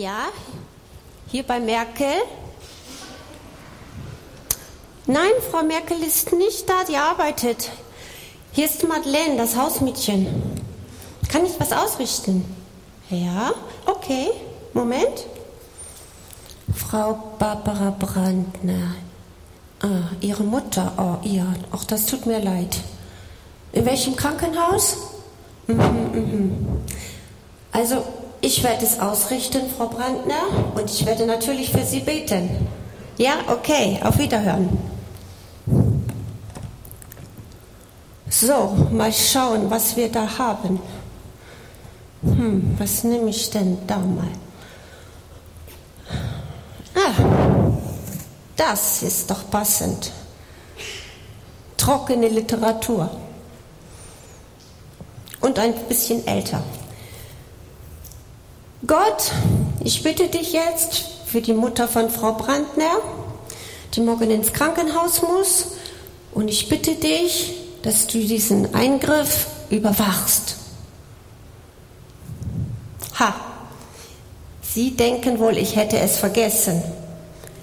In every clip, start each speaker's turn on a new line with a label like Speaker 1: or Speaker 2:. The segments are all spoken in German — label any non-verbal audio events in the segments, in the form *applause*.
Speaker 1: Ja, hier bei Merkel. Nein, Frau Merkel ist nicht da, die arbeitet. Hier ist Madeleine, das Hausmädchen. Kann ich was ausrichten? Ja, okay. Moment. Frau Barbara Brandner. Ah, Ihre Mutter. Oh, ja. Ach, das tut mir leid. In welchem Krankenhaus? Mhm, mhm. Also, ich werde es ausrichten, Frau Brandner, und ich werde natürlich für Sie beten. Ja, okay. Auf Wiederhören. So, mal schauen, was wir da haben. Hm, was nehme ich denn da mal? Ah, das ist doch passend. Trockene Literatur. Und ein bisschen älter. Gott, ich bitte dich jetzt für die Mutter von Frau Brandner, die morgen ins Krankenhaus muss. Und ich bitte dich, dass du diesen Eingriff überwachst. Ha, Sie denken wohl, ich hätte es vergessen.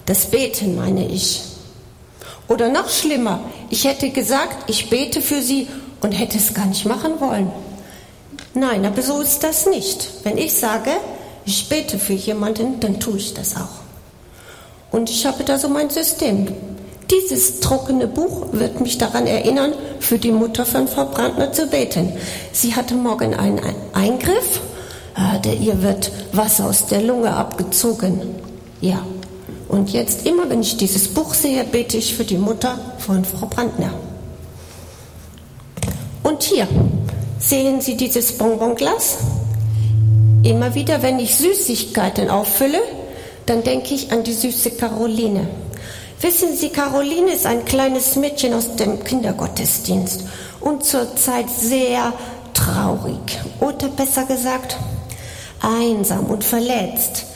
Speaker 1: Das Beten meine ich. Oder noch schlimmer, ich hätte gesagt, ich bete für Sie und hätte es gar nicht machen wollen. Nein, aber so ist das nicht. Wenn ich sage, ich bete für jemanden, dann tue ich das auch. Und ich habe da so mein System. Dieses trockene Buch wird mich daran erinnern, für die Mutter von Frau Brandner zu beten. Sie hatte morgen einen Eingriff ah, der, ihr wird Wasser aus der Lunge abgezogen. Ja. Und jetzt immer, wenn ich dieses Buch sehe, bete ich für die Mutter von Frau Brandner. Und hier sehen Sie dieses Bonbonglas. Immer wieder, wenn ich Süßigkeiten auffülle, dann denke ich an die süße Caroline. Wissen Sie, Caroline ist ein kleines Mädchen aus dem Kindergottesdienst und zurzeit sehr traurig. Oder besser gesagt, einsam und verletzt.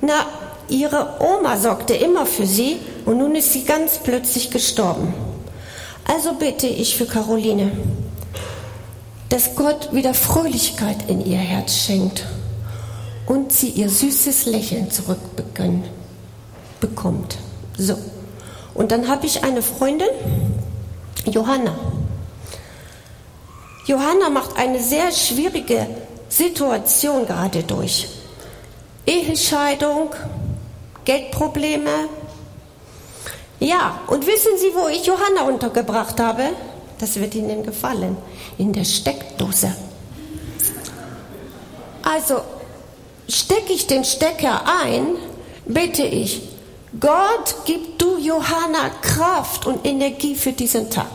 Speaker 1: Na, ihre Oma sorgte immer für sie und nun ist sie ganz plötzlich gestorben. Also bitte ich für Caroline, dass Gott wieder Fröhlichkeit in ihr Herz schenkt und sie ihr süßes Lächeln zurückbekommt. So. Und dann habe ich eine Freundin, Johanna. Johanna macht eine sehr schwierige Situation gerade durch. Ehescheidung, Geldprobleme. Ja, und wissen Sie, wo ich Johanna untergebracht habe? Das wird Ihnen gefallen. In der Steckdose. Also stecke ich den Stecker ein, bitte ich, Gott, gib du Johanna Kraft und Energie für diesen Tag.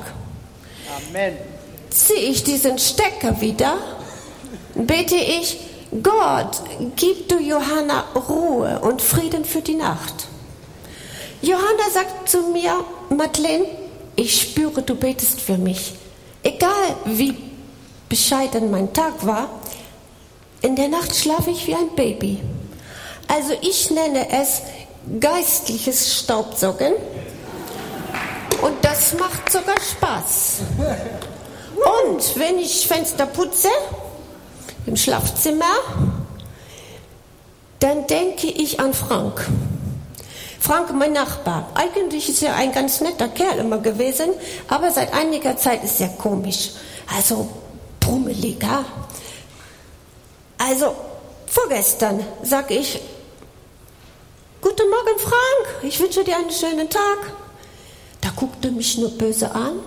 Speaker 1: Amen. Ziehe ich diesen Stecker wieder bete ich, Gott, gib du Johanna Ruhe und Frieden für die Nacht. Johanna sagt zu mir, Madeleine, ich spüre, du betest für mich. Egal wie bescheiden mein Tag war, in der Nacht schlafe ich wie ein Baby. Also ich nenne es geistliches Staubsaugen und das macht sogar Spaß. Und wenn ich Fenster putze, im Schlafzimmer, dann denke ich an Frank. Frank, mein Nachbar. Eigentlich ist er ein ganz netter Kerl immer gewesen, aber seit einiger Zeit ist er komisch. Also brummeliger. Also vorgestern sag ich, Guten Morgen, Frank, ich wünsche dir einen schönen Tag. Da guckte mich nur böse an,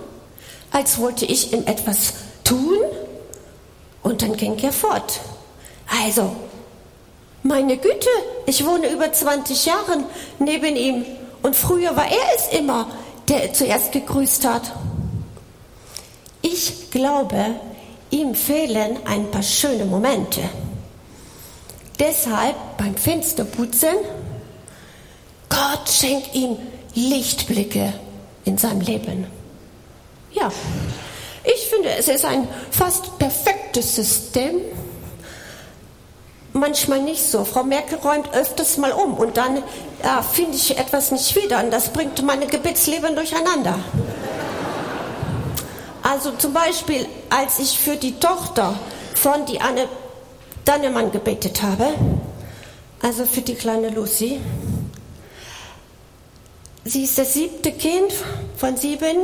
Speaker 1: als wollte ich ihm etwas tun, und dann ging er fort. Also, meine Güte, ich wohne über 20 Jahre neben ihm und früher war er es immer, der zuerst gegrüßt hat. Ich glaube, ihm fehlen ein paar schöne Momente. Deshalb beim Fensterputzen, Gott schenkt ihm Lichtblicke in seinem Leben. Ja, ich finde, es ist ein fast perfektes System. Manchmal nicht so. Frau Merkel räumt öfters mal um und dann ja, finde ich etwas nicht wieder und das bringt meine Gebetsleben durcheinander. Also zum Beispiel, als ich für die Tochter von die Anne Dannemann gebetet habe, Also für die kleine Lucy. Sie ist das siebte Kind von sieben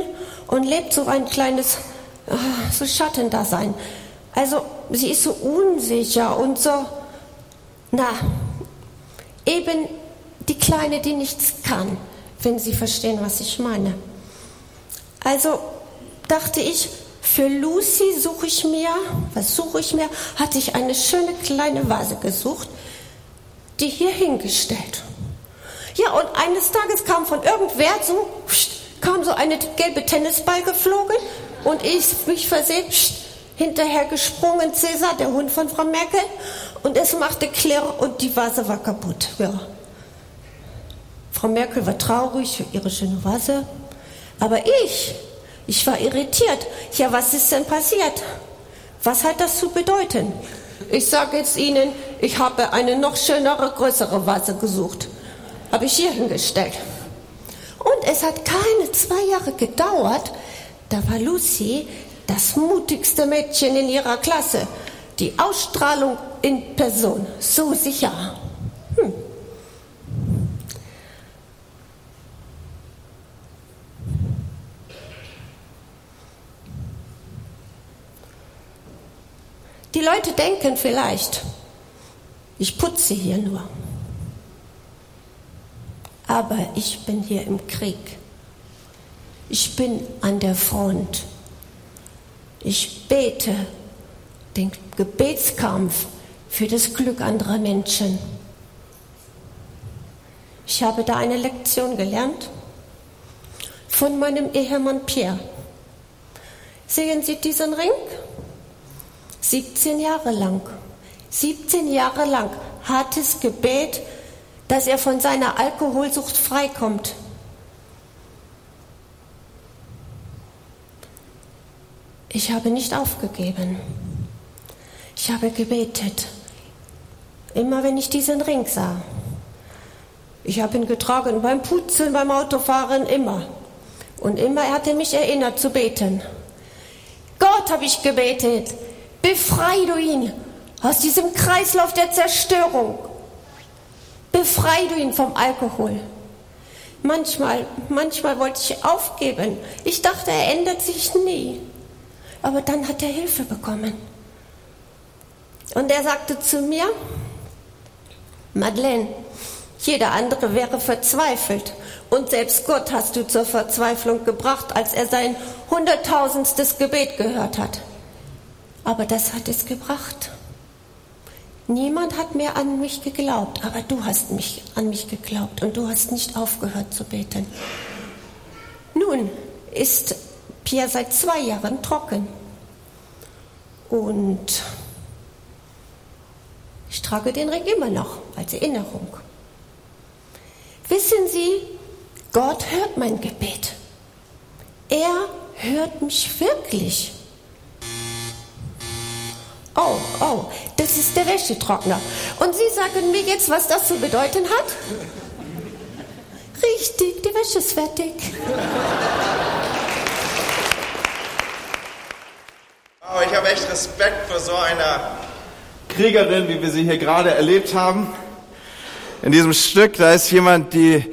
Speaker 1: und lebt so ein kleines ah, so Schattendasein. Also sie ist so unsicher und so, na, eben die Kleine, die nichts kann, wenn Sie verstehen, was ich meine. Also dachte ich, für Lucy suche ich mir, was suche ich mir, hatte ich eine schöne kleine Vase gesucht, die hier hingestellt. Ja, und eines Tages kam von irgendwer so, kam so eine gelbe Tennisball geflogen und ich mich versehen, hinterher gesprungen, Cäsar, der Hund von Frau Merkel, und es machte Klirr und die Vase war kaputt. Ja. Frau Merkel war traurig für ihre schöne Vase, aber ich, ich war irritiert. Ja, was ist denn passiert? Was hat das zu bedeuten? Ich sage jetzt Ihnen, ich habe eine noch schönere, größere Vase gesucht. Habe ich hier hingestellt. Und es hat keine zwei Jahre gedauert, da war Lucy das mutigste Mädchen in ihrer Klasse. Die Ausstrahlung in Person, so sicher. Die Leute denken vielleicht, ich putze hier nur. Aber ich bin hier im Krieg. Ich bin an der Front. Ich bete den Gebetskampf für das Glück anderer Menschen. Ich habe da eine Lektion gelernt von meinem Ehemann Pierre. Sehen Sie diesen Ring? 17 Jahre lang. 17 Jahre lang hartes Gebet, dass er von seiner Alkoholsucht freikommt. Ich habe nicht aufgegeben. Ich habe gebetet. Immer wenn ich diesen Ring sah. Ich habe ihn getragen beim Putzen, beim Autofahren, immer. Und immer hat er mich erinnert zu beten. Gott habe ich gebetet. Befrei du ihn aus diesem Kreislauf der Zerstörung. Befrei du ihn vom Alkohol. Manchmal, manchmal wollte ich aufgeben. Ich dachte, er ändert sich nie. Aber dann hat er Hilfe bekommen. Und er sagte zu mir, Madeleine, jeder andere wäre verzweifelt. Und selbst Gott hast du zur Verzweiflung gebracht, als er sein hunderttausendstes Gebet gehört hat. Aber das hat es gebracht. Niemand hat mehr an mich geglaubt, aber du hast mich an mich geglaubt und du hast nicht aufgehört zu beten. Nun ist Pierre seit zwei Jahren trocken. Und ich trage den Ring immer noch als Erinnerung. Wissen Sie, Gott hört mein Gebet. Er hört mich wirklich. Oh, oh, das ist der Wäschetrockner. Und Sie sagen mir jetzt, was das zu bedeuten hat? Richtig, die Wäsche ist fertig.
Speaker 2: Oh, ich habe echt Respekt vor so einer Kriegerin, wie wir sie hier gerade erlebt haben. In diesem Stück, da ist jemand, die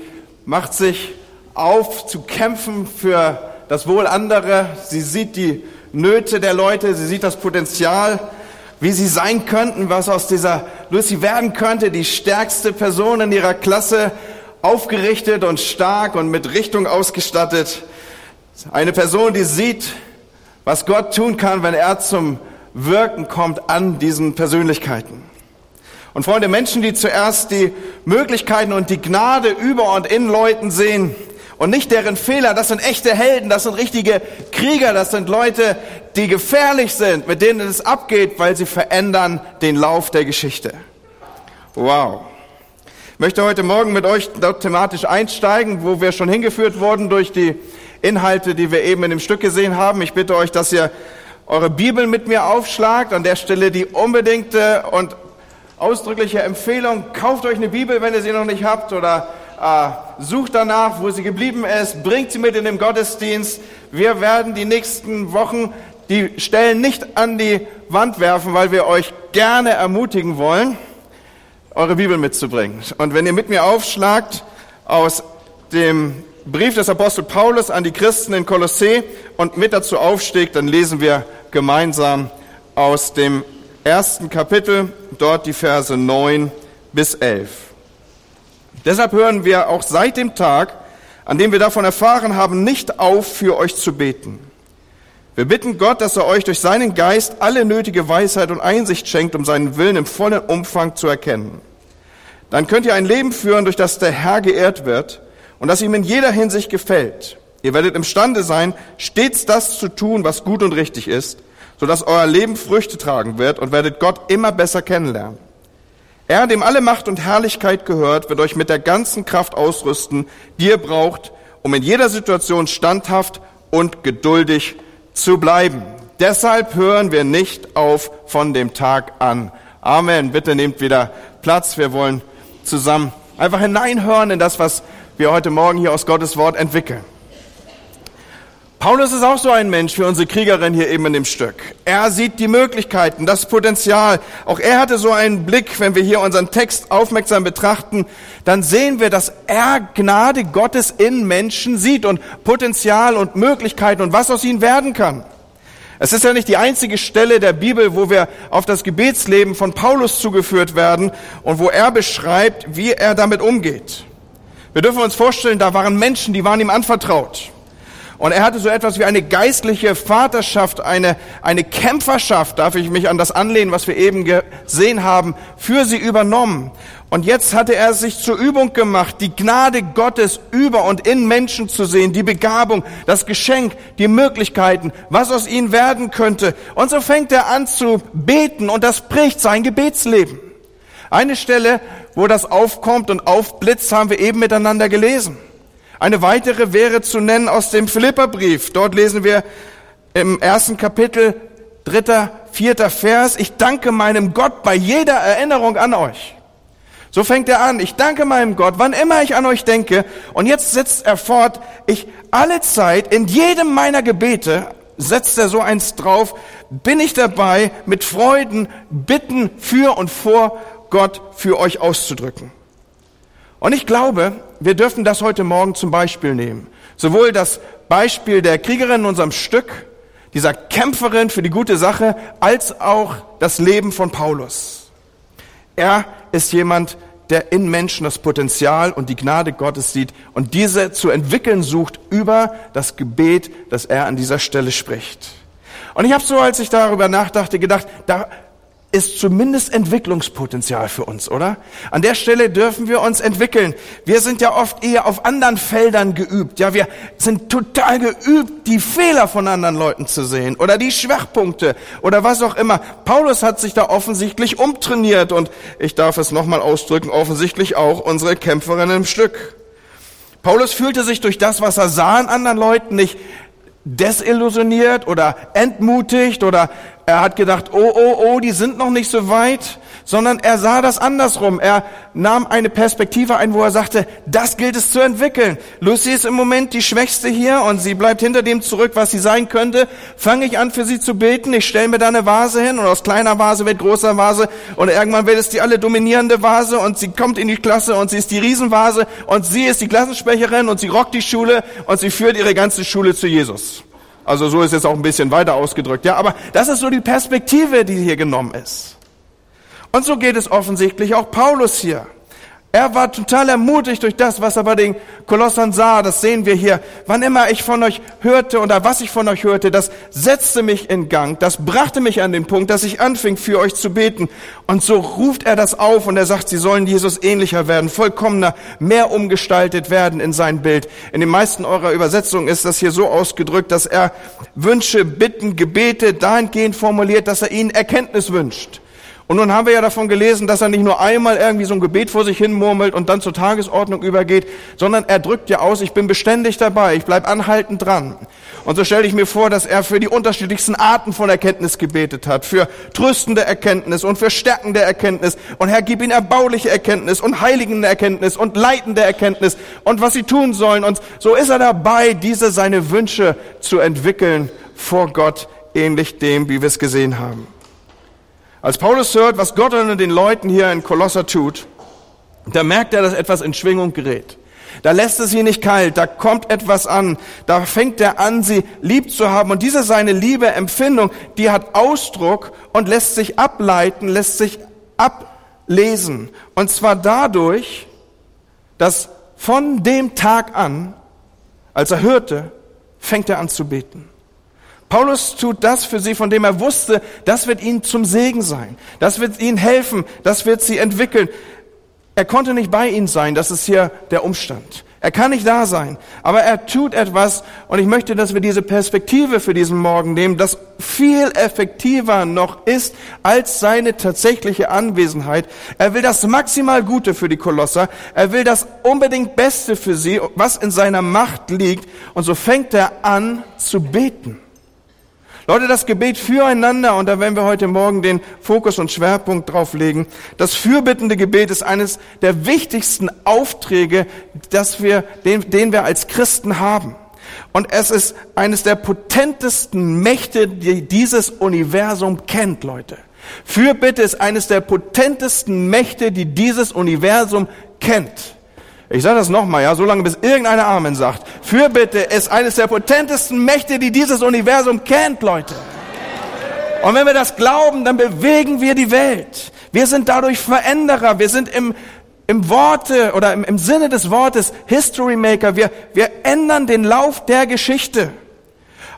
Speaker 2: macht sich auf zu kämpfen für das Wohl anderer. Sie sieht die Nöte der Leute, sie sieht das Potenzial, wie sie sein könnten, was aus dieser Lucy werden könnte, die stärkste Person in ihrer Klasse, aufgerichtet und stark und mit Richtung ausgestattet. Eine Person, die sieht, was Gott tun kann, wenn er zum Wirken kommt an diesen Persönlichkeiten. Und Freunde, Menschen, die zuerst die Möglichkeiten und die Gnade über und in Leuten sehen und nicht deren Fehler, das sind echte Helden, das sind richtige Krieger, das sind Leute, die gefährlich sind, mit denen es abgeht, weil sie verändern den Lauf der Geschichte. Wow. Ich möchte heute Morgen mit euch thematisch einsteigen, wo wir schon hingeführt wurden durch die Inhalte, die wir eben in dem Stück gesehen haben. Ich bitte euch, dass ihr eure Bibel mit mir aufschlagt. An der Stelle die unbedingte und ausdrückliche Empfehlung. Kauft euch eine Bibel, wenn ihr sie noch nicht habt oder äh, sucht danach, wo sie geblieben ist. Bringt sie mit in den Gottesdienst. Wir werden die nächsten Wochen die Stellen nicht an die Wand werfen, weil wir euch gerne ermutigen wollen. eure Bibel mitzubringen. Und wenn ihr mit mir aufschlagt aus dem Brief des Apostel Paulus an die Christen in Kolossee und mit dazu aufsteigt, dann lesen wir gemeinsam aus dem ersten Kapitel, dort die Verse 9 bis 11. Deshalb hören wir auch seit dem Tag, an dem wir davon erfahren haben, nicht auf, für euch zu beten. Wir bitten Gott, dass er euch durch seinen Geist alle nötige Weisheit und Einsicht schenkt, um seinen Willen im vollen Umfang zu erkennen. Dann könnt ihr ein Leben führen, durch das der Herr geehrt wird und das ihm in jeder Hinsicht gefällt. Ihr werdet imstande sein, stets das zu tun, was gut und richtig ist, sodass euer Leben Früchte tragen wird und werdet Gott immer besser kennenlernen. Er, dem alle Macht und Herrlichkeit gehört, wird euch mit der ganzen Kraft ausrüsten, die ihr braucht, um in jeder Situation standhaft und geduldig zu bleiben. Deshalb hören wir nicht auf von dem Tag an. Amen. Bitte nehmt wieder Platz. Wir wollen zusammen einfach hineinhören in das, was wir heute Morgen hier aus Gottes Wort entwickeln. Paulus ist auch so ein Mensch für unsere Kriegerin hier eben in dem Stück. Er sieht die Möglichkeiten, das Potenzial. Auch er hatte so einen Blick, wenn wir hier unseren Text aufmerksam betrachten, dann sehen wir, dass er Gnade Gottes in Menschen sieht und Potenzial und Möglichkeiten und was aus ihnen werden kann. Es ist ja nicht die einzige Stelle der Bibel, wo wir auf das Gebetsleben von Paulus zugeführt werden und wo er beschreibt, wie er damit umgeht. Wir dürfen uns vorstellen, da waren Menschen, die waren ihm anvertraut. Und er hatte so etwas wie eine geistliche Vaterschaft, eine, eine Kämpferschaft, darf ich mich an das anlehnen, was wir eben gesehen haben, für sie übernommen. Und jetzt hatte er sich zur Übung gemacht, die Gnade Gottes über und in Menschen zu sehen, die Begabung, das Geschenk, die Möglichkeiten, was aus ihnen werden könnte. Und so fängt er an zu beten und das bricht sein Gebetsleben. Eine Stelle, wo das aufkommt und aufblitzt, haben wir eben miteinander gelesen. Eine weitere wäre zu nennen aus dem Philipperbrief. Dort lesen wir im ersten Kapitel, dritter, vierter Vers, ich danke meinem Gott bei jeder Erinnerung an euch. So fängt er an. Ich danke meinem Gott, wann immer ich an euch denke. Und jetzt setzt er fort, ich alle Zeit, in jedem meiner Gebete, setzt er so eins drauf, bin ich dabei, mit Freuden Bitten für und vor Gott für euch auszudrücken. Und ich glaube, wir dürfen das heute Morgen zum Beispiel nehmen. Sowohl das Beispiel der Kriegerin in unserem Stück, dieser Kämpferin für die gute Sache, als auch das Leben von Paulus. Er ist jemand, der in Menschen das Potenzial und die Gnade Gottes sieht und diese zu entwickeln sucht über das Gebet, das er an dieser Stelle spricht. Und ich habe so, als ich darüber nachdachte, gedacht, da ist zumindest Entwicklungspotenzial für uns, oder? An der Stelle dürfen wir uns entwickeln. Wir sind ja oft eher auf anderen Feldern geübt. Ja, wir sind total geübt, die Fehler von anderen Leuten zu sehen oder die Schwachpunkte oder was auch immer. Paulus hat sich da offensichtlich umtrainiert und ich darf es nochmal ausdrücken, offensichtlich auch unsere Kämpferin im Stück. Paulus fühlte sich durch das, was er sah an anderen Leuten, nicht desillusioniert oder entmutigt oder er hat gedacht, oh, oh, oh, die sind noch nicht so weit, sondern er sah das andersrum. Er nahm eine Perspektive ein, wo er sagte, das gilt es zu entwickeln. Lucy ist im Moment die Schwächste hier und sie bleibt hinter dem zurück, was sie sein könnte. Fange ich an, für sie zu beten. Ich stelle mir da eine Vase hin und aus kleiner Vase wird großer Vase und irgendwann wird es die alle dominierende Vase und sie kommt in die Klasse und sie ist die Riesenvase und sie ist die Klassensprecherin und sie rockt die Schule und sie führt ihre ganze Schule zu Jesus. Also so ist es auch ein bisschen weiter ausgedrückt. Ja, aber das ist so die Perspektive, die hier genommen ist. Und so geht es offensichtlich auch Paulus hier. Er war total ermutigt durch das, was er bei den Kolossern sah. Das sehen wir hier. Wann immer ich von euch hörte oder was ich von euch hörte, das setzte mich in Gang. Das brachte mich an den Punkt, dass ich anfing, für euch zu beten. Und so ruft er das auf und er sagt, sie sollen Jesus ähnlicher werden, vollkommener, mehr umgestaltet werden in sein Bild. In den meisten eurer Übersetzungen ist das hier so ausgedrückt, dass er Wünsche, Bitten, Gebete dahingehend formuliert, dass er ihnen Erkenntnis wünscht. Und nun haben wir ja davon gelesen, dass er nicht nur einmal irgendwie so ein Gebet vor sich hin murmelt und dann zur Tagesordnung übergeht, sondern er drückt ja aus, ich bin beständig dabei, ich bleib anhaltend dran. Und so stelle ich mir vor, dass er für die unterschiedlichsten Arten von Erkenntnis gebetet hat, für tröstende Erkenntnis und für stärkende Erkenntnis. Und Herr, gib ihnen erbauliche Erkenntnis und heiligende Erkenntnis und leitende Erkenntnis und was sie tun sollen. Und so ist er dabei, diese seine Wünsche zu entwickeln vor Gott, ähnlich dem, wie wir es gesehen haben. Als Paulus hört, was Gott unter den Leuten hier in Kolosser tut, da merkt er, dass etwas in Schwingung gerät. Da lässt es sie nicht kalt, da kommt etwas an, da fängt er an, sie lieb zu haben. Und diese seine Liebe, Empfindung, die hat Ausdruck und lässt sich ableiten, lässt sich ablesen. Und zwar dadurch, dass von dem Tag an, als er hörte, fängt er an zu beten. Paulus tut das für sie, von dem er wusste, das wird ihnen zum Segen sein. Das wird ihnen helfen. Das wird sie entwickeln. Er konnte nicht bei ihnen sein, das ist hier der Umstand. Er kann nicht da sein, aber er tut etwas und ich möchte, dass wir diese Perspektive für diesen Morgen nehmen, das viel effektiver noch ist als seine tatsächliche Anwesenheit. Er will das maximal Gute für die Kolosser, er will das unbedingt Beste für sie, was in seiner Macht liegt und so fängt er an zu beten. Leute, das Gebet füreinander, und da werden wir heute Morgen den Fokus und Schwerpunkt drauf legen, das fürbittende Gebet ist eines der wichtigsten Aufträge, dass wir, den, den wir als Christen haben. Und es ist eines der potentesten Mächte, die dieses Universum kennt, Leute. Fürbitte ist eines der potentesten Mächte, die dieses Universum kennt. Ich sage das nochmal, ja, so lange bis irgendeiner Amen sagt. Fürbitte ist eines der potentesten Mächte, die dieses Universum kennt, Leute. Und wenn wir das glauben, dann bewegen wir die Welt. Wir sind dadurch Veränderer. Wir sind im, im Worte oder im, im Sinne des Wortes History Maker. Wir, wir ändern den Lauf der Geschichte.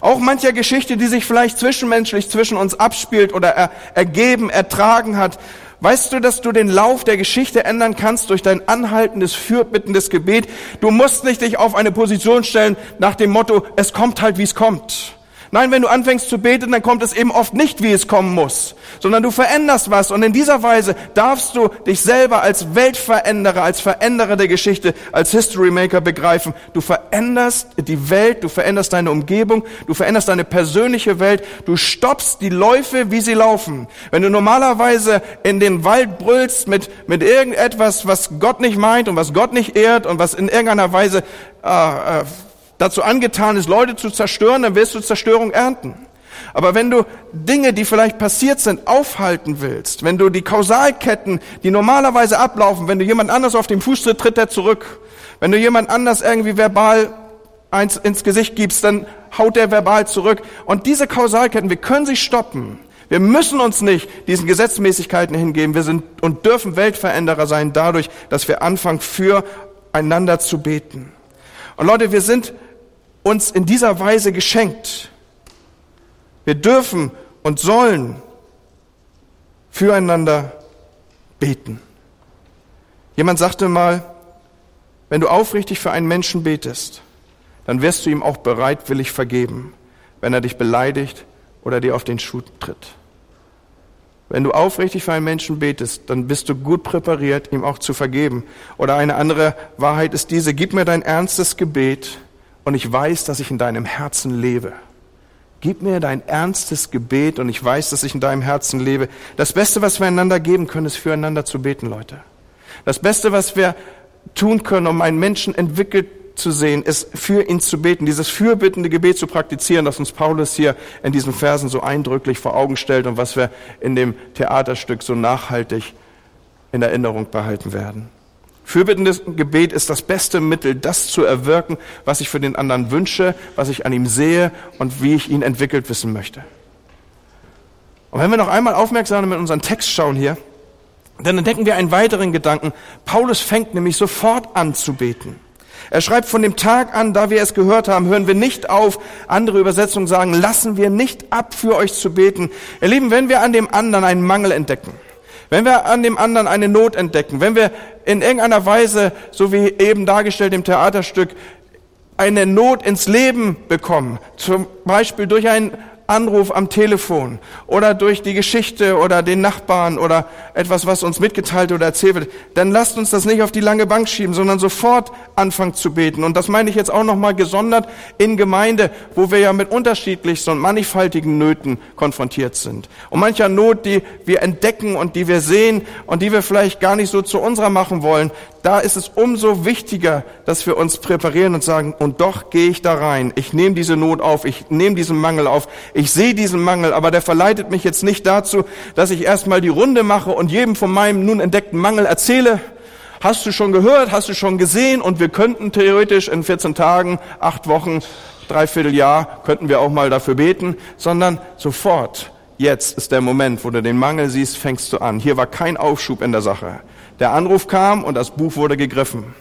Speaker 2: Auch mancher Geschichte, die sich vielleicht zwischenmenschlich zwischen uns abspielt oder er, ergeben, ertragen hat. Weißt du, dass du den Lauf der Geschichte ändern kannst durch dein anhaltendes, fürbittendes Gebet? Du musst nicht dich auf eine Position stellen nach dem Motto, es kommt halt, wie es kommt. Nein, wenn du anfängst zu beten, dann kommt es eben oft nicht, wie es kommen muss, sondern du veränderst was. Und in dieser Weise darfst du dich selber als Weltveränderer, als Veränderer der Geschichte, als History Maker begreifen. Du veränderst die Welt, du veränderst deine Umgebung, du veränderst deine persönliche Welt, du stoppst die Läufe, wie sie laufen. Wenn du normalerweise in den Wald brüllst mit, mit irgendetwas, was Gott nicht meint und was Gott nicht ehrt und was in irgendeiner Weise äh, äh, dazu angetan ist, Leute zu zerstören, dann wirst du Zerstörung ernten. Aber wenn du Dinge, die vielleicht passiert sind, aufhalten willst, wenn du die Kausalketten, die normalerweise ablaufen, wenn du jemand anders auf den Fuß tritt, tritt er zurück. Wenn du jemand anders irgendwie verbal eins ins Gesicht gibst, dann haut der verbal zurück. Und diese Kausalketten, wir können sie stoppen. Wir müssen uns nicht diesen Gesetzmäßigkeiten hingeben. Wir sind und dürfen Weltveränderer sein dadurch, dass wir anfangen, füreinander zu beten. Und Leute, wir sind uns in dieser Weise geschenkt. Wir dürfen und sollen füreinander beten. Jemand sagte mal, wenn du aufrichtig für einen Menschen betest, dann wirst du ihm auch bereitwillig vergeben, wenn er dich beleidigt oder dir auf den Schuh tritt. Wenn du aufrichtig für einen Menschen betest, dann bist du gut präpariert, ihm auch zu vergeben. Oder eine andere Wahrheit ist diese, gib mir dein ernstes Gebet und ich weiß, dass ich in deinem Herzen lebe. Gib mir dein ernstes Gebet und ich weiß, dass ich in deinem Herzen lebe. Das Beste, was wir einander geben können, ist füreinander zu beten, Leute. Das Beste, was wir tun können, um einen Menschen entwickelt zu sehen, ist für ihn zu beten, dieses fürbittende Gebet zu praktizieren, das uns Paulus hier in diesen Versen so eindrücklich vor Augen stellt und was wir in dem Theaterstück so nachhaltig in Erinnerung behalten werden. Fürbittendes Gebet ist das beste Mittel, das zu erwirken, was ich für den anderen wünsche, was ich an ihm sehe und wie ich ihn entwickelt wissen möchte. Und wenn wir noch einmal aufmerksam mit unserem Text schauen hier, dann entdecken wir einen weiteren Gedanken. Paulus fängt nämlich sofort an zu beten. Er schreibt, von dem Tag an, da wir es gehört haben, hören wir nicht auf. Andere Übersetzungen sagen, lassen wir nicht ab, für euch zu beten. Ihr Lieben, wenn wir an dem anderen einen Mangel entdecken, wenn wir an dem anderen eine Not entdecken, wenn wir in irgendeiner Weise, so wie eben dargestellt im Theaterstück, eine Not ins Leben bekommen, zum Beispiel durch ein Anruf am Telefon oder durch die Geschichte oder den Nachbarn oder etwas, was uns mitgeteilt oder erzählt wird, dann lasst uns das nicht auf die lange Bank schieben, sondern sofort anfangen zu beten. Und das meine ich jetzt auch nochmal gesondert in Gemeinde, wo wir ja mit unterschiedlichsten und mannigfaltigen Nöten konfrontiert sind. Und mancher Not, die wir entdecken und die wir sehen und die wir vielleicht gar nicht so zu unserer machen wollen, da ist es umso wichtiger, dass wir uns präparieren und sagen, und doch gehe ich da rein. Ich nehme diese Not auf, ich nehme diesen Mangel auf, ich sehe diesen Mangel, aber der verleitet mich jetzt nicht dazu, dass ich erstmal die Runde mache und jedem von meinem nun entdeckten Mangel erzähle. Hast du schon gehört, hast du schon gesehen und wir könnten theoretisch in 14 Tagen, acht Wochen, dreiviertel Jahr, könnten wir auch mal dafür beten, sondern sofort Jetzt ist der Moment, wo du den Mangel siehst, fängst du an. Hier war kein Aufschub in der Sache. Der Anruf kam und das Buch wurde gegriffen.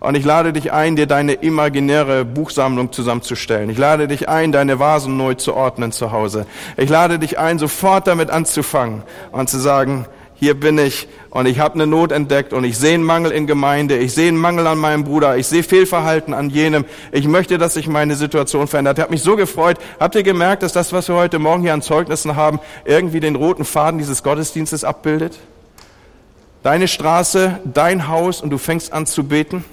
Speaker 2: Und ich lade dich ein, dir deine imaginäre Buchsammlung zusammenzustellen. Ich lade dich ein, deine Vasen neu zu ordnen zu Hause. Ich lade dich ein, sofort damit anzufangen und zu sagen, hier bin ich und ich habe eine Not entdeckt und ich sehe einen Mangel in Gemeinde, ich sehe einen Mangel an meinem Bruder, ich sehe Fehlverhalten an jenem. Ich möchte, dass sich meine Situation verändert. Ich habe mich so gefreut. Habt ihr gemerkt, dass das, was wir heute Morgen hier an Zeugnissen haben, irgendwie den roten Faden dieses Gottesdienstes abbildet? Deine Straße, dein Haus und du fängst an zu beten.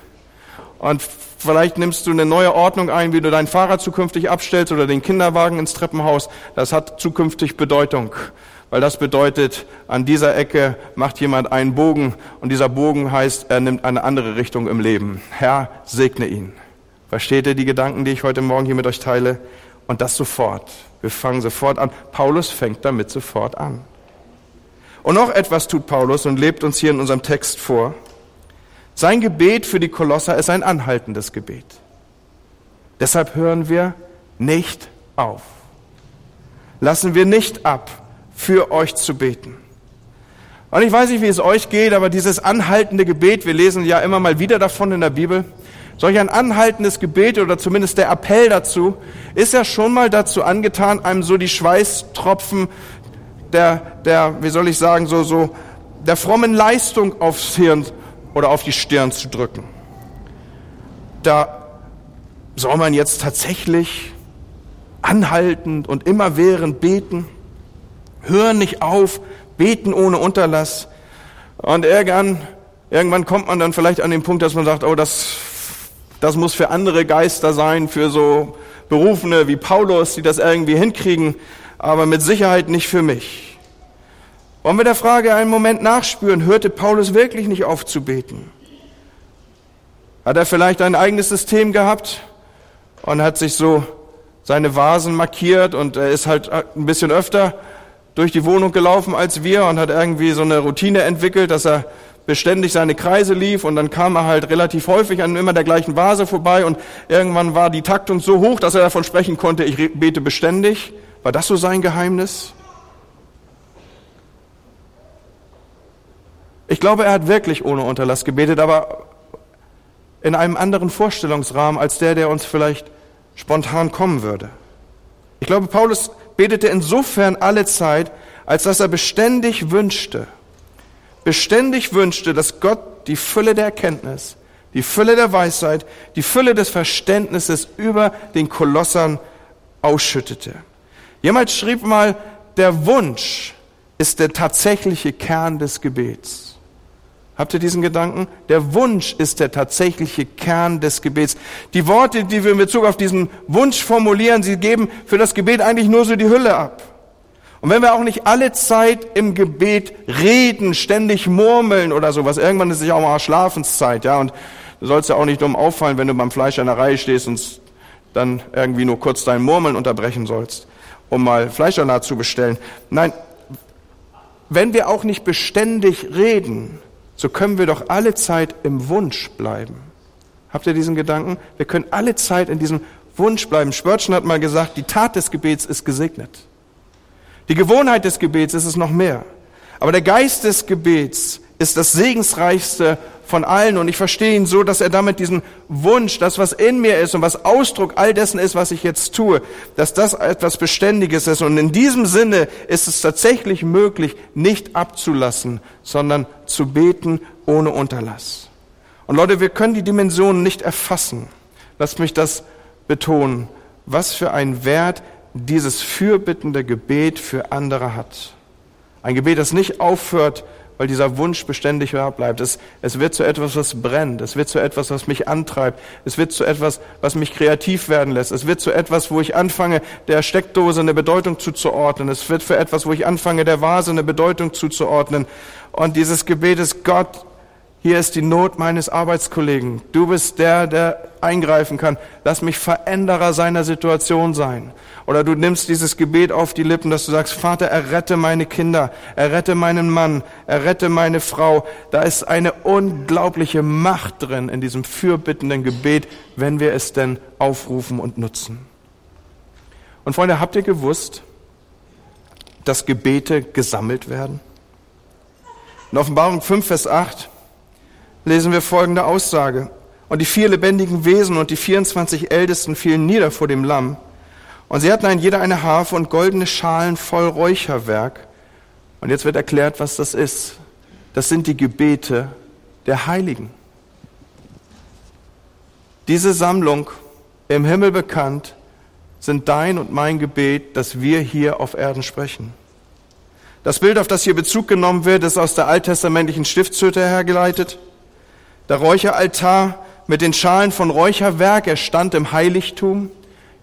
Speaker 2: Und vielleicht nimmst du eine neue Ordnung ein, wie du dein Fahrrad zukünftig abstellst oder den Kinderwagen ins Treppenhaus. Das hat zukünftig Bedeutung weil das bedeutet, an dieser Ecke macht jemand einen Bogen und dieser Bogen heißt, er nimmt eine andere Richtung im Leben. Herr, segne ihn. Versteht ihr die Gedanken, die ich heute Morgen hier mit euch teile? Und das sofort. Wir fangen sofort an. Paulus fängt damit sofort an. Und noch etwas tut Paulus und lebt uns hier in unserem Text vor. Sein Gebet für die Kolosser ist ein anhaltendes Gebet. Deshalb hören wir nicht auf. Lassen wir nicht ab, für euch zu beten. Und ich weiß nicht, wie es euch geht, aber dieses anhaltende Gebet, wir lesen ja immer mal wieder davon in der Bibel, solch ein anhaltendes Gebet oder zumindest der Appell dazu, ist ja schon mal dazu angetan, einem so die Schweißtropfen der, der, wie soll ich sagen, so, so, der frommen Leistung aufs Hirn oder auf die Stirn zu drücken. Da soll man jetzt tatsächlich anhaltend und immerwährend beten hören nicht auf, beten ohne Unterlass. Und irgendwann, irgendwann kommt man dann vielleicht an den Punkt, dass man sagt, oh, das, das muss für andere Geister sein, für so Berufene wie Paulus, die das irgendwie hinkriegen, aber mit Sicherheit nicht für mich. Wollen wir der Frage einen Moment nachspüren, hörte Paulus wirklich nicht auf zu beten? Hat er vielleicht ein eigenes System gehabt und hat sich so seine Vasen markiert und er ist halt ein bisschen öfter durch die Wohnung gelaufen als wir und hat irgendwie so eine Routine entwickelt, dass er beständig seine Kreise lief und dann kam er halt relativ häufig an immer der gleichen Vase vorbei und irgendwann war die Taktung so hoch, dass er davon sprechen konnte, ich bete beständig. War das so sein Geheimnis? Ich glaube, er hat wirklich ohne Unterlass gebetet, aber in einem anderen Vorstellungsrahmen als der, der uns vielleicht spontan kommen würde. Ich glaube, Paulus betete insofern alle Zeit, als dass er beständig wünschte, beständig wünschte, dass Gott die Fülle der Erkenntnis, die Fülle der Weisheit, die Fülle des Verständnisses über den Kolossern ausschüttete. Jemand schrieb mal, der Wunsch ist der tatsächliche Kern des Gebets. Habt ihr diesen Gedanken? Der Wunsch ist der tatsächliche Kern des Gebets. Die Worte, die wir in Bezug auf diesen Wunsch formulieren, sie geben für das Gebet eigentlich nur so die Hülle ab. Und wenn wir auch nicht alle Zeit im Gebet reden, ständig murmeln oder sowas, irgendwann ist es ja auch mal Schlafenszeit, ja, und du sollst ja auch nicht dumm auffallen, wenn du beim Fleisch der Reihe stehst und dann irgendwie nur kurz dein Murmeln unterbrechen sollst, um mal Fleischsalat zu bestellen. Nein, wenn wir auch nicht beständig reden, so können wir doch alle Zeit im Wunsch bleiben. Habt ihr diesen Gedanken? Wir können alle Zeit in diesem Wunsch bleiben. Spörtchen hat mal gesagt, die Tat des Gebets ist gesegnet. Die Gewohnheit des Gebets ist es noch mehr. Aber der Geist des Gebets ist das segensreichste von allen und ich verstehe ihn so, dass er damit diesen Wunsch, das was in mir ist und was Ausdruck all dessen ist, was ich jetzt tue, dass das etwas Beständiges ist und in diesem Sinne ist es tatsächlich möglich, nicht abzulassen, sondern zu beten ohne Unterlass. Und Leute, wir können die Dimensionen nicht erfassen. Lasst mich das betonen, was für ein Wert dieses fürbittende Gebet für andere hat. Ein Gebet, das nicht aufhört, weil dieser Wunsch beständig bleibt. Es, es wird zu etwas, was brennt. Es wird zu etwas, was mich antreibt. Es wird zu etwas, was mich kreativ werden lässt. Es wird zu etwas, wo ich anfange, der Steckdose eine Bedeutung zuzuordnen. Es wird für etwas, wo ich anfange, der Vase eine Bedeutung zuzuordnen. Und dieses Gebet ist Gott, Hier ist die Not meines Arbeitskollegen. Du bist der, der eingreifen kann. Lass mich Veränderer seiner Situation sein. Oder du nimmst dieses Gebet auf die Lippen, dass du sagst, Vater, errette meine Kinder, errette meinen Mann, errette meine Frau. Da ist eine unglaubliche Macht drin in diesem fürbittenden Gebet, wenn wir es denn aufrufen und nutzen. Und Freunde, habt ihr gewusst, dass Gebete gesammelt werden? In Offenbarung 5, Vers 8 lesen wir folgende Aussage. Und die vier lebendigen Wesen und die 24 Ältesten fielen nieder vor dem Lamm. Und sie hatten ein jeder eine Harfe und goldene Schalen voll Räucherwerk. Und jetzt wird erklärt, was das ist. Das sind die Gebete der Heiligen. Diese Sammlung im Himmel bekannt sind dein und mein Gebet, das wir hier auf Erden sprechen. Das Bild, auf das hier Bezug genommen wird, ist aus der alttestamentlichen Stiftshütte hergeleitet. Der Räucheraltar mit den Schalen von Räucherwerk, er stand im Heiligtum.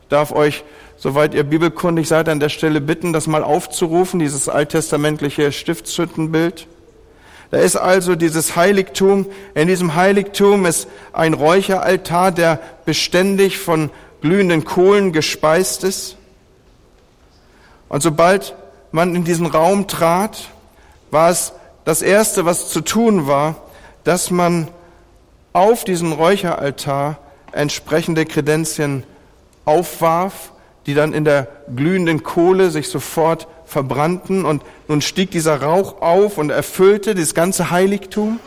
Speaker 2: Ich darf euch, soweit ihr bibelkundig seid, an der Stelle bitten, das mal aufzurufen, dieses alttestamentliche Stiftshüttenbild. Da ist also dieses Heiligtum. In diesem Heiligtum ist ein Räucheraltar, der beständig von glühenden Kohlen gespeist ist. Und sobald man in diesen Raum trat, war es das Erste, was zu tun war, dass man auf diesen Räucheraltar entsprechende Kredenzien aufwarf, die dann in der glühenden Kohle sich sofort verbrannten und nun stieg dieser Rauch auf und erfüllte das ganze Heiligtum.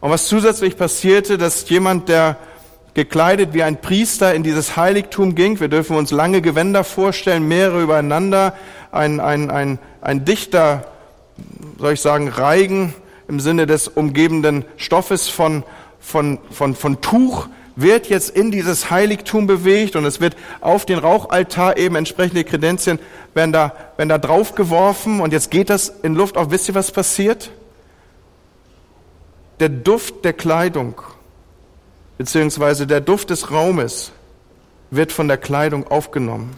Speaker 2: Und was zusätzlich passierte, dass jemand, der gekleidet wie ein Priester in dieses Heiligtum ging, wir dürfen uns lange Gewänder vorstellen, mehrere übereinander, ein, ein, ein, ein dichter, soll ich sagen, Reigen im Sinne des umgebenden Stoffes von, von, von, von Tuch wird jetzt in dieses Heiligtum bewegt und es wird auf den Rauchaltar eben entsprechende Kredenzien werden da, werden da drauf geworfen und jetzt geht das in Luft auf. Wisst ihr, was passiert? Der Duft der Kleidung beziehungsweise der Duft des Raumes wird von der Kleidung aufgenommen.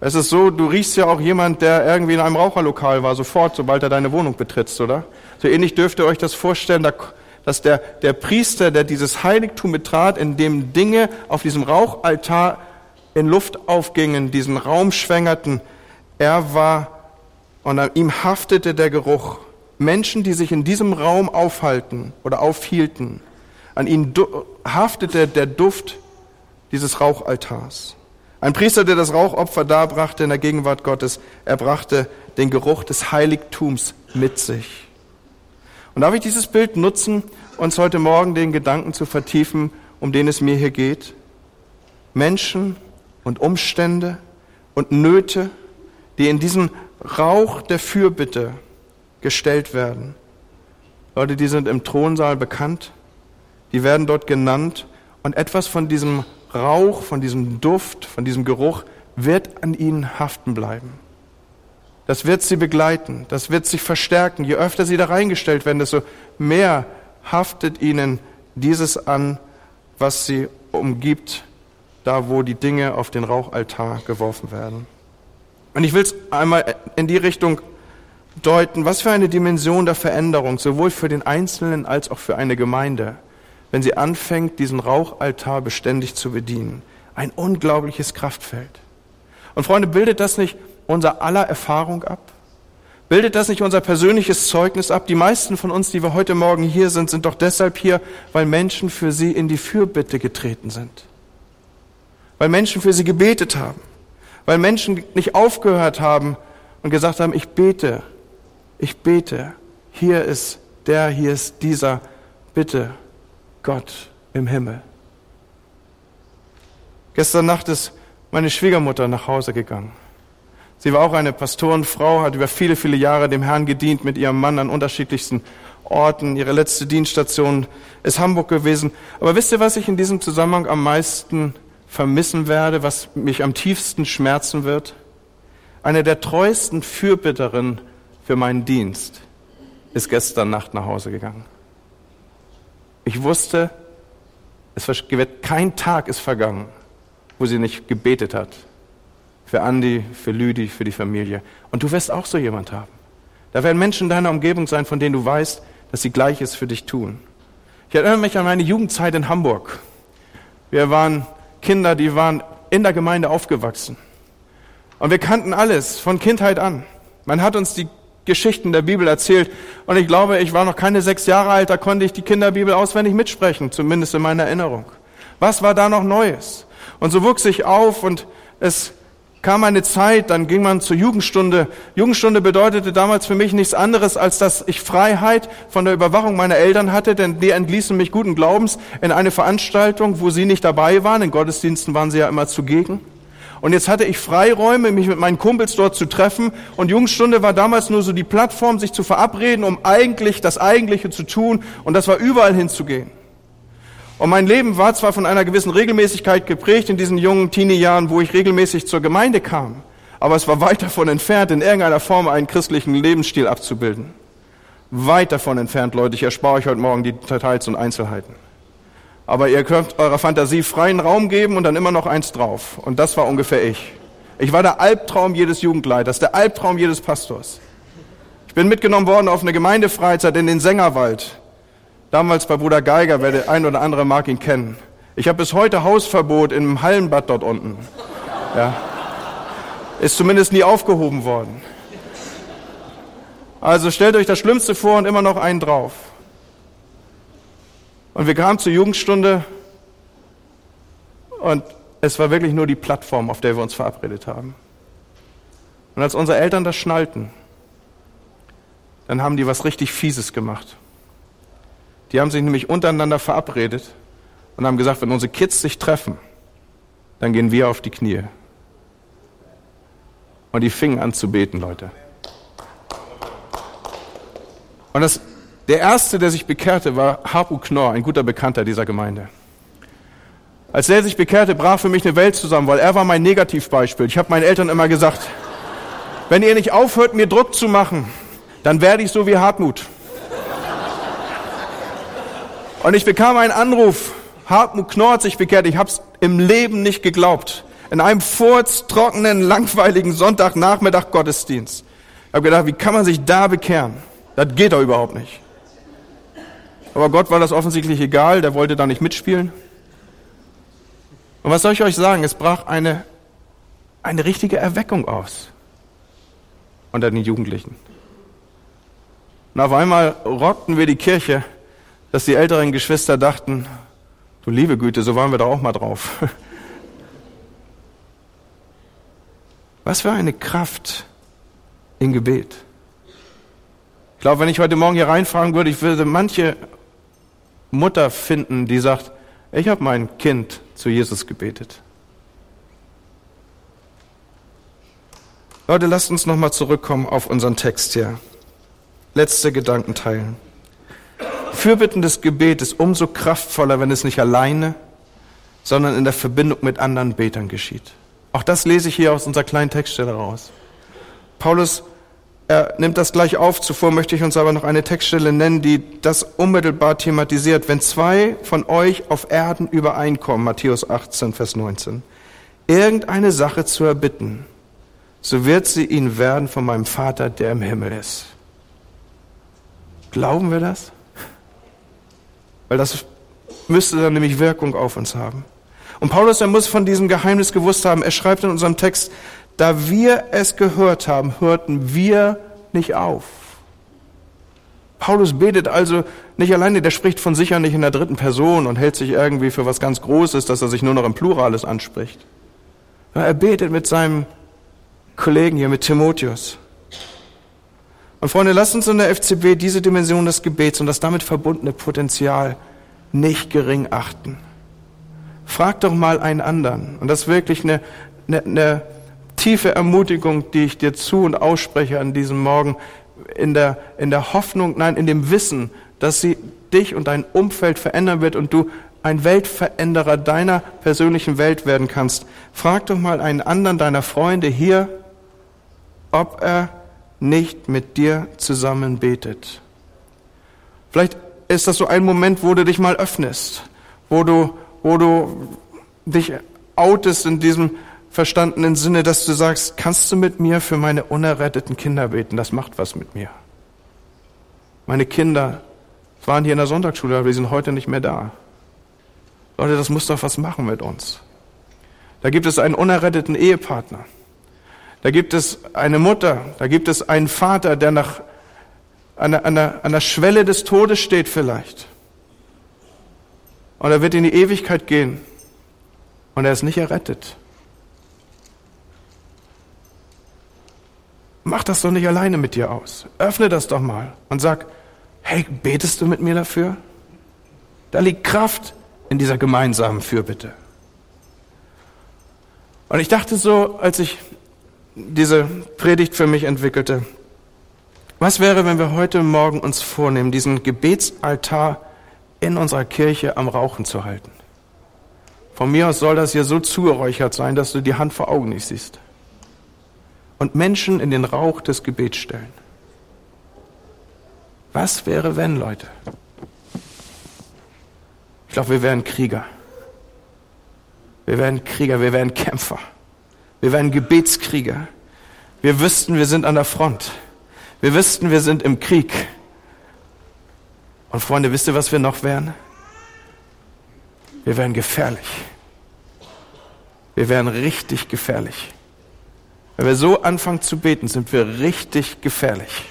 Speaker 2: Es ist so, du riechst ja auch jemand, der irgendwie in einem Raucherlokal war, sofort, sobald er deine Wohnung betrittst, oder? So ähnlich dürft ihr euch das vorstellen, dass der, der Priester, der dieses Heiligtum betrat, in dem Dinge auf diesem Rauchaltar in Luft aufgingen, diesen Raum schwängerten, er war, und an ihm haftete der Geruch. Menschen, die sich in diesem Raum aufhalten oder aufhielten, an ihnen haftete der Duft dieses Rauchaltars. Ein Priester, der das Rauchopfer darbrachte in der Gegenwart Gottes, er brachte den Geruch des Heiligtums mit sich. Und darf ich dieses Bild nutzen, uns heute Morgen den Gedanken zu vertiefen, um den es mir hier geht? Menschen und Umstände und Nöte, die in diesen Rauch der Fürbitte gestellt werden. Leute, die sind im Thronsaal bekannt, die werden dort genannt und etwas von diesem Rauch, von diesem Duft, von diesem Geruch wird an ihnen haften bleiben. Das wird sie begleiten, das wird sich verstärken. Je öfter sie da reingestellt werden, desto mehr haftet ihnen dieses an, was sie umgibt, da wo die Dinge auf den Rauchaltar geworfen werden. Und ich will es einmal in die Richtung deuten, was für eine Dimension der Veränderung, sowohl für den Einzelnen als auch für eine Gemeinde wenn sie anfängt, diesen Rauchaltar beständig zu bedienen. Ein unglaubliches Kraftfeld. Und Freunde, bildet das nicht unser aller Erfahrung ab? Bildet das nicht unser persönliches Zeugnis ab? Die meisten von uns, die wir heute Morgen hier sind, sind doch deshalb hier, weil Menschen für sie in die Fürbitte getreten sind. Weil Menschen für sie gebetet haben. Weil Menschen nicht aufgehört haben und gesagt haben, ich bete, ich bete. Hier ist der, hier ist dieser. Bitte Gott im Himmel. Gestern Nacht ist meine Schwiegermutter nach Hause gegangen. Sie war auch eine Pastorenfrau, hat über viele, viele Jahre dem Herrn gedient mit ihrem Mann an unterschiedlichsten Orten. Ihre letzte Dienststation ist Hamburg gewesen. Aber wisst ihr, was ich in diesem Zusammenhang am meisten vermissen werde, was mich am tiefsten schmerzen wird? Eine der treuesten Fürbitterinnen für meinen Dienst ist gestern Nacht nach Hause gegangen. Ich wusste, es wird kein Tag ist vergangen, wo sie nicht gebetet hat. Für Andi, für Lüdi, für die Familie. Und du wirst auch so jemand haben. Da werden Menschen in deiner Umgebung sein, von denen du weißt, dass sie Gleiches für dich tun. Ich erinnere mich an meine Jugendzeit in Hamburg. Wir waren Kinder, die waren in der Gemeinde aufgewachsen. Und wir kannten alles von Kindheit an. Man hat uns die Geschichten der Bibel erzählt. Und ich glaube, ich war noch keine sechs Jahre alt, da konnte ich die Kinderbibel auswendig mitsprechen, zumindest in meiner Erinnerung. Was war da noch Neues? Und so wuchs ich auf und es kam eine Zeit, dann ging man zur Jugendstunde. Jugendstunde bedeutete damals für mich nichts anderes, als dass ich Freiheit von der Überwachung meiner Eltern hatte, denn die entließen mich guten Glaubens in eine Veranstaltung, wo sie nicht dabei waren. In Gottesdiensten waren sie ja immer zugegen. Und jetzt hatte ich Freiräume, mich mit meinen Kumpels dort zu treffen. Und Jugendstunde war damals nur so die Plattform, sich zu verabreden, um eigentlich das Eigentliche zu tun. Und das war überall hinzugehen. Und mein Leben war zwar von einer gewissen Regelmäßigkeit geprägt in diesen jungen Teenie-Jahren, wo ich regelmäßig zur Gemeinde kam, aber es war weit davon entfernt, in irgendeiner Form einen christlichen Lebensstil abzubilden. Weit davon entfernt, Leute. Ich erspare euch heute Morgen die Details und Einzelheiten. Aber ihr könnt eurer Fantasie freien Raum geben und dann immer noch eins drauf. Und das war ungefähr ich. Ich war der Albtraum jedes Jugendleiters, der Albtraum jedes Pastors. Ich bin mitgenommen worden auf eine Gemeindefreizeit in den Sängerwald. Damals bei Bruder Geiger, wer der ein oder andere mag ihn kennen. Ich habe bis heute Hausverbot im Hallenbad dort unten. Ja. Ist zumindest nie aufgehoben worden. Also stellt euch das Schlimmste vor und immer noch einen drauf. Und wir kamen zur Jugendstunde und es war wirklich nur die Plattform, auf der wir uns verabredet haben. Und als unsere Eltern das schnallten, dann haben die was richtig Fieses gemacht. Die haben sich nämlich untereinander verabredet und haben gesagt, wenn unsere Kids sich treffen, dann gehen wir auf die Knie. Und die fingen an zu beten, Leute. Und das, der erste, der sich bekehrte, war Harpu Knorr, ein guter Bekannter dieser Gemeinde. Als er sich bekehrte, brach für mich eine Welt zusammen, weil er war mein Negativbeispiel. Ich habe meinen Eltern immer gesagt, wenn ihr nicht aufhört, mir Druck zu machen, dann werde ich so wie Hartmut. Und ich bekam einen Anruf, Hartmut Knorr hat sich bekehrt. Ich habe es im Leben nicht geglaubt. In einem furztrockenen, langweiligen Sonntagnachmittag Gottesdienst. Ich habe gedacht, wie kann man sich da bekehren? Das geht doch überhaupt nicht. Aber Gott war das offensichtlich egal, der wollte da nicht mitspielen. Und was soll ich euch sagen? Es brach eine, eine richtige Erweckung aus unter den Jugendlichen. Und auf einmal rockten wir die Kirche dass die älteren Geschwister dachten, du liebe Güte, so waren wir doch auch mal drauf. *laughs* Was für eine Kraft im Gebet. Ich glaube, wenn ich heute Morgen hier reinfragen würde, ich würde manche Mutter finden, die sagt, ich habe mein Kind zu Jesus gebetet. Leute, lasst uns nochmal zurückkommen auf unseren Text hier. Letzte Gedanken teilen. Fürbittendes Gebet ist umso kraftvoller, wenn es nicht alleine, sondern in der Verbindung mit anderen Betern geschieht. Auch das lese ich hier aus unserer kleinen Textstelle raus. Paulus er nimmt das gleich auf. Zuvor möchte ich uns aber noch eine Textstelle nennen, die das unmittelbar thematisiert. Wenn zwei von euch auf Erden übereinkommen, Matthäus 18, Vers 19, irgendeine Sache zu erbitten, so wird sie ihnen werden von meinem Vater, der im Himmel ist. Glauben wir das? Weil das müsste dann nämlich Wirkung auf uns haben. Und Paulus, er muss von diesem Geheimnis gewusst haben. Er schreibt in unserem Text, da wir es gehört haben, hörten wir nicht auf. Paulus betet also nicht alleine, der spricht von sicher nicht in der dritten Person und hält sich irgendwie für was ganz Großes, dass er sich nur noch im Plurales anspricht. Er betet mit seinem Kollegen hier, mit Timotheus. Und Freunde, lasst uns in der FCB diese Dimension des Gebets und das damit verbundene Potenzial nicht gering achten. Frag doch mal einen anderen. Und das ist wirklich eine, eine, eine tiefe Ermutigung, die ich dir zu und ausspreche an diesem Morgen, in der, in der Hoffnung, nein, in dem Wissen, dass sie dich und dein Umfeld verändern wird und du ein Weltveränderer deiner persönlichen Welt werden kannst. Frag doch mal einen anderen deiner Freunde hier, ob er nicht mit dir zusammen betet. Vielleicht ist das so ein Moment, wo du dich mal öffnest, wo du, wo du dich outest in diesem verstandenen Sinne, dass du sagst, kannst du mit mir für meine unerretteten Kinder beten? Das macht was mit mir. Meine Kinder waren hier in der Sonntagsschule, aber die sind heute nicht mehr da. Leute, das muss doch was machen mit uns. Da gibt es einen unerretteten Ehepartner. Da gibt es eine Mutter. Da gibt es einen Vater, der nach an der, an, der, an der Schwelle des Todes steht vielleicht. Und er wird in die Ewigkeit gehen. Und er ist nicht errettet. Mach das doch nicht alleine mit dir aus. Öffne das doch mal und sag, hey, betest du mit mir dafür? Da liegt Kraft in dieser gemeinsamen Fürbitte. Und ich dachte so, als ich diese Predigt für mich entwickelte, was wäre, wenn wir heute Morgen uns vornehmen, diesen Gebetsaltar in unserer Kirche am Rauchen zu halten? Von mir aus soll das hier so zugeräuchert sein, dass du die Hand vor Augen nicht siehst. Und Menschen in den Rauch des Gebets stellen. Was wäre, wenn, Leute? Ich glaube, wir wären Krieger. Wir wären Krieger, wir wären Kämpfer. Wir wären Gebetskrieger. Wir wüssten, wir sind an der Front. Wir wüssten, wir sind im Krieg. Und Freunde, wisst ihr, was wir noch wären? Wir wären gefährlich. Wir wären richtig gefährlich. Wenn wir so anfangen zu beten, sind wir richtig gefährlich.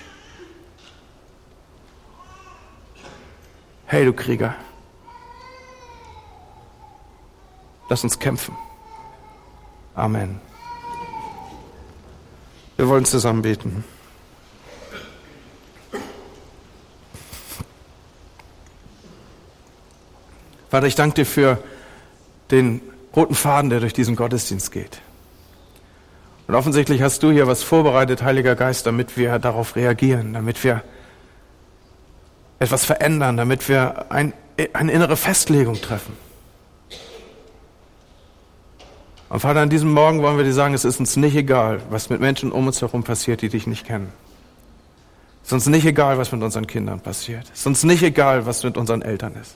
Speaker 2: Hey, du Krieger, lass uns kämpfen. Amen. Wir wollen zusammen beten. Vater, ich danke dir für den roten Faden, der durch diesen Gottesdienst geht. Und offensichtlich hast du hier was vorbereitet, Heiliger Geist, damit wir darauf reagieren, damit wir etwas verändern, damit wir ein, eine innere Festlegung treffen. Und Vater, an diesem Morgen wollen wir dir sagen, es ist uns nicht egal, was mit Menschen um uns herum passiert, die dich nicht kennen. Es ist uns nicht egal, was mit unseren Kindern passiert. Es ist uns nicht egal, was mit unseren Eltern ist.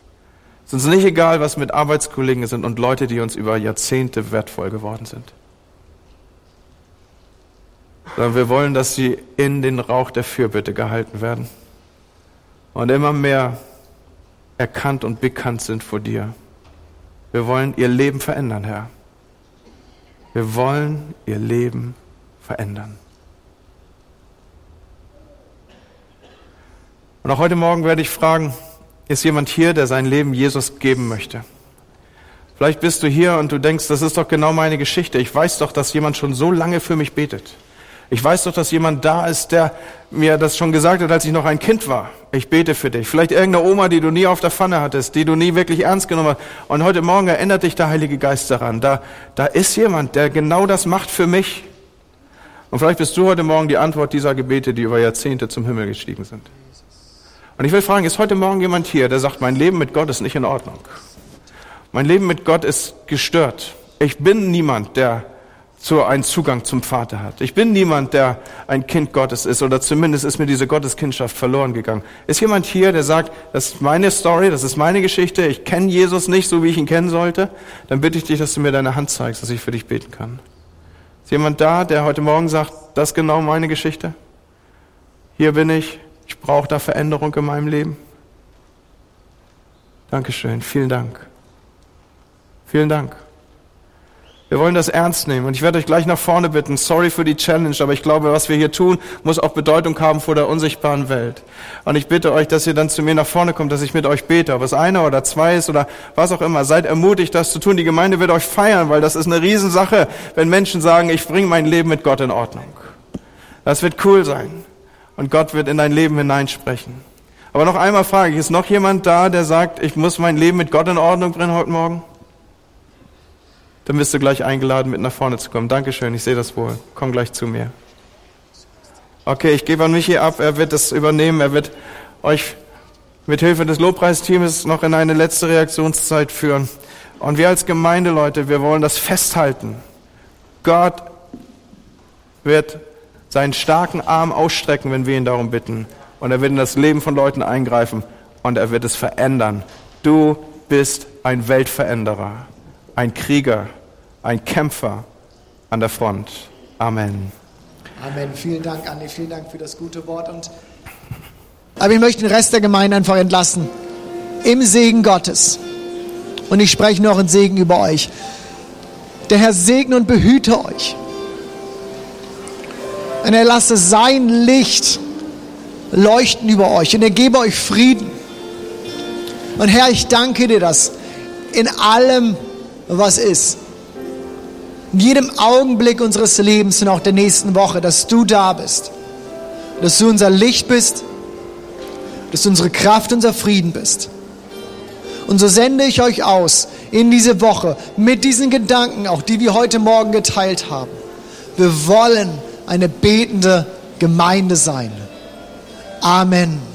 Speaker 2: Es ist uns nicht egal, was mit Arbeitskollegen sind und Leute, die uns über Jahrzehnte wertvoll geworden sind. Sondern wir wollen, dass sie in den Rauch der Fürbitte gehalten werden und immer mehr erkannt und bekannt sind vor dir. Wir wollen ihr Leben verändern, Herr. Wir wollen ihr Leben verändern. Und auch heute Morgen werde ich fragen, ist jemand hier, der sein Leben Jesus geben möchte? Vielleicht bist du hier und du denkst, das ist doch genau meine Geschichte. Ich weiß doch, dass jemand schon so lange für mich betet. Ich weiß doch, dass jemand da ist, der mir das schon gesagt hat, als ich noch ein Kind war. Ich bete für dich. Vielleicht irgendeine Oma, die du nie auf der Pfanne hattest, die du nie wirklich ernst genommen hast. Und heute Morgen erinnert dich der Heilige Geist daran. Da, da ist jemand, der genau das macht für mich. Und vielleicht bist du heute Morgen die Antwort dieser Gebete, die über Jahrzehnte zum Himmel gestiegen sind. Und ich will fragen, ist heute Morgen jemand hier, der sagt, mein Leben mit Gott ist nicht in Ordnung? Mein Leben mit Gott ist gestört. Ich bin niemand, der so einen Zugang zum Vater hat. Ich bin niemand, der ein Kind Gottes ist oder zumindest ist mir diese Gotteskindschaft verloren gegangen. Ist jemand hier, der sagt, das ist meine Story, das ist meine Geschichte, ich kenne Jesus nicht so, wie ich ihn kennen sollte? Dann bitte ich dich, dass du mir deine Hand zeigst, dass ich für dich beten kann. Ist jemand da, der heute Morgen sagt, das ist genau meine Geschichte? Hier bin ich, ich brauche da Veränderung in meinem Leben. Dankeschön, vielen Dank. Vielen Dank. Wir wollen das ernst nehmen. Und ich werde euch gleich nach vorne bitten. Sorry für die Challenge, aber ich glaube, was wir hier tun, muss auch Bedeutung haben vor der unsichtbaren Welt. Und ich bitte euch, dass ihr dann zu mir nach vorne kommt, dass ich mit euch bete. Ob es einer oder zwei ist oder was auch immer. Seid ermutigt, das zu tun. Die Gemeinde wird euch feiern, weil das ist eine Riesensache, wenn Menschen sagen, ich bringe mein Leben mit Gott in Ordnung. Das wird cool sein. Und Gott wird in dein Leben hineinsprechen. Aber noch einmal frage ich, ist noch jemand da, der sagt, ich muss mein Leben mit Gott in Ordnung bringen heute Morgen? Dann bist du gleich eingeladen, mit nach vorne zu kommen. Dankeschön, ich sehe das wohl. Komm gleich zu mir. Okay, ich gebe an Michi ab, er wird das übernehmen, er wird euch mit Hilfe des Lobpreisteams noch in eine letzte Reaktionszeit führen. Und wir als Gemeinde, Leute, wir wollen das festhalten. Gott wird seinen starken Arm ausstrecken, wenn wir ihn darum bitten. Und er wird in das Leben von Leuten eingreifen und er wird es verändern. Du bist ein Weltveränderer ein Krieger, ein Kämpfer an der Front. Amen.
Speaker 3: Amen. Vielen Dank, Andi. Vielen Dank für das gute Wort. Und Aber ich möchte den Rest der Gemeinde einfach entlassen. Im Segen Gottes. Und ich spreche noch einen Segen über euch. Der Herr segne und behüte euch. Und er lasse sein Licht leuchten über euch. Und er gebe euch Frieden. Und Herr, ich danke dir, dass in allem, was ist, in jedem Augenblick unseres Lebens und auch der nächsten Woche, dass du da bist. Dass du unser Licht bist. Dass du unsere Kraft, unser Frieden bist. Und so sende ich euch aus in diese Woche mit diesen Gedanken, auch die wir heute Morgen geteilt haben. Wir wollen eine betende Gemeinde sein. Amen.